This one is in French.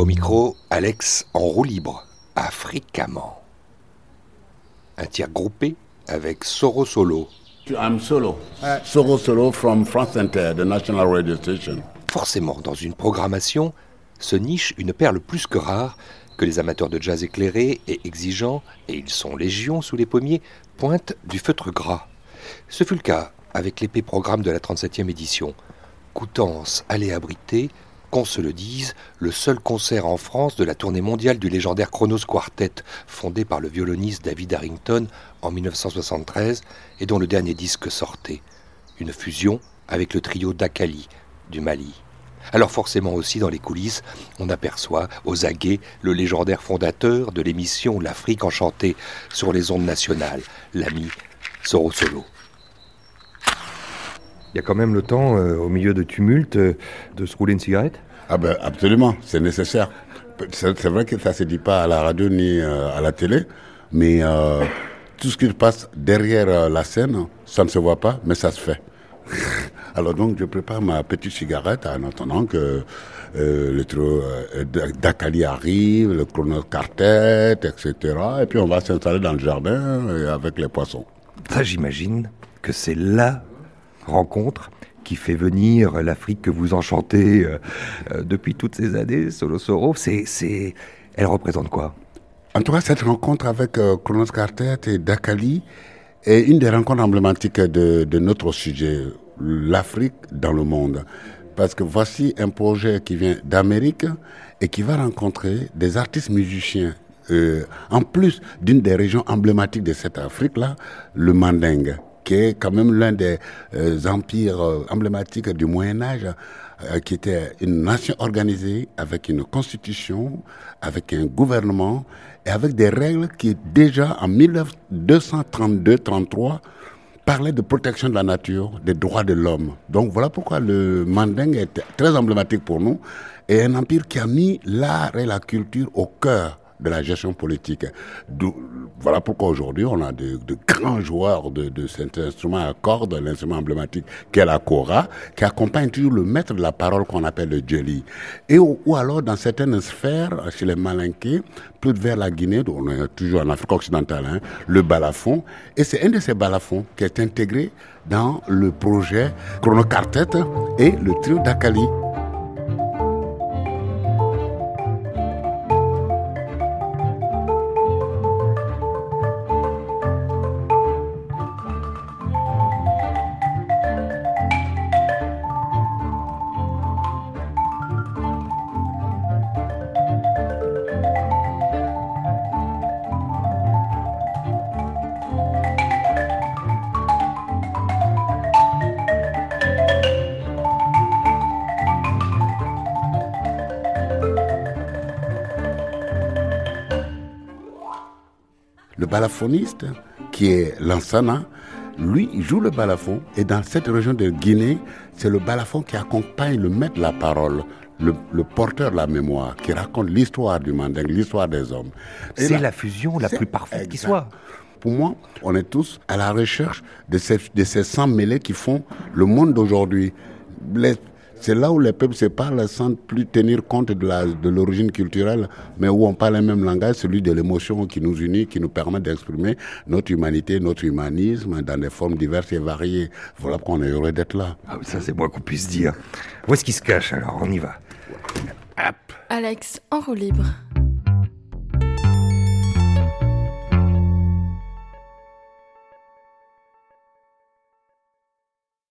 Au micro, Alex en roue libre, africamment. Un tir groupé avec Soro Solo. I'm solo. Soro Solo from France Inter, the national radio station. Forcément, dans une programmation, se niche une perle plus que rare que les amateurs de jazz éclairés et exigeants, et ils sont légions sous les pommiers, pointent du feutre gras. Ce fut le cas avec l'épée programme de la 37e édition. Coutances allait abriter, qu'on se le dise, le seul concert en France de la tournée mondiale du légendaire Chronos Quartet, fondé par le violoniste David Harrington en 1973 et dont le dernier disque sortait. Une fusion avec le trio d'Akali du Mali. Alors forcément aussi dans les coulisses, on aperçoit aux aguets le légendaire fondateur de l'émission L'Afrique enchantée sur les ondes nationales, l'ami Soro Solo. Il y a quand même le temps, euh, au milieu de tumulte, euh, de se rouler une cigarette? Ah ben absolument, c'est nécessaire. C'est vrai que ça se dit pas à la radio ni euh, à la télé, mais euh, tout ce qui se passe derrière euh, la scène, ça ne se voit pas, mais ça se fait. Alors donc je prépare ma petite cigarette en attendant que euh, le trio euh, d'Akali arrive, le Chronos Quartet, etc. Et puis on va s'installer dans le jardin euh, avec les poissons. Ça, j'imagine que c'est la rencontre qui fait venir l'Afrique que vous enchantez euh, euh, depuis toutes ces années, Solo Soro. C'est, c'est, elle représente quoi? En tout cas, cette rencontre avec euh, Chronos Quartet et Dakali est une des rencontres emblématiques de, de notre sujet, l'Afrique dans le monde. Parce que voici un projet qui vient d'Amérique et qui va rencontrer des artistes musiciens. euh, en plus d'une des régions emblématiques de cette Afrique-là, le Mandingue, qui est quand même l'un des euh, empires euh, emblématiques du Moyen Âge, euh, qui était une nation organisée avec une constitution, avec un gouvernement et avec des règles qui déjà en 1232-33 parlaient de protection de la nature, des droits de l'homme. Donc voilà pourquoi le Mandingue est très emblématique pour nous et un empire qui a mis l'art et la culture au cœur de la gestion politique. Voilà pourquoi aujourd'hui on a de, grands joueurs de, cet instrument à cordes, l'instrument emblématique qu'est la kora, qui accompagne toujours le maître de la parole qu'on appelle le djeli. Et ou, alors dans certaines sphères, chez les malinqués, plus vers la Guinée, on est toujours en Afrique occidentale, hein, le balafon. Et c'est un de ces balafons qui est intégré dans le projet Chrono Quartet et le trio d'Akali. Le balafoniste, qui est Lansana, lui, il joue le balafon. Et dans cette région de Guinée, c'est le balafon qui accompagne le maître de la parole, le, le porteur de la mémoire, qui raconte l'histoire du mandingue, l'histoire des hommes. C'est la fusion la plus parfaite qui soit. Pour moi, on est tous à la recherche de ces, de ces sangs mêlés qui font le monde d'aujourd'hui. Les- C'est là où les peuples se parlent sans plus tenir compte de la- de l'origine culturelle, mais où on parle le même langage, celui de l'émotion qui nous unit, qui nous permet d'exprimer notre humanité, notre humanisme dans des formes diverses et variées. Voilà pourquoi on est heureux d'être là. Ah, ça, c'est moins qu'on puisse dire. Où est-ce qu'il se cache alors? On y va. Hop. Alex en roue libre.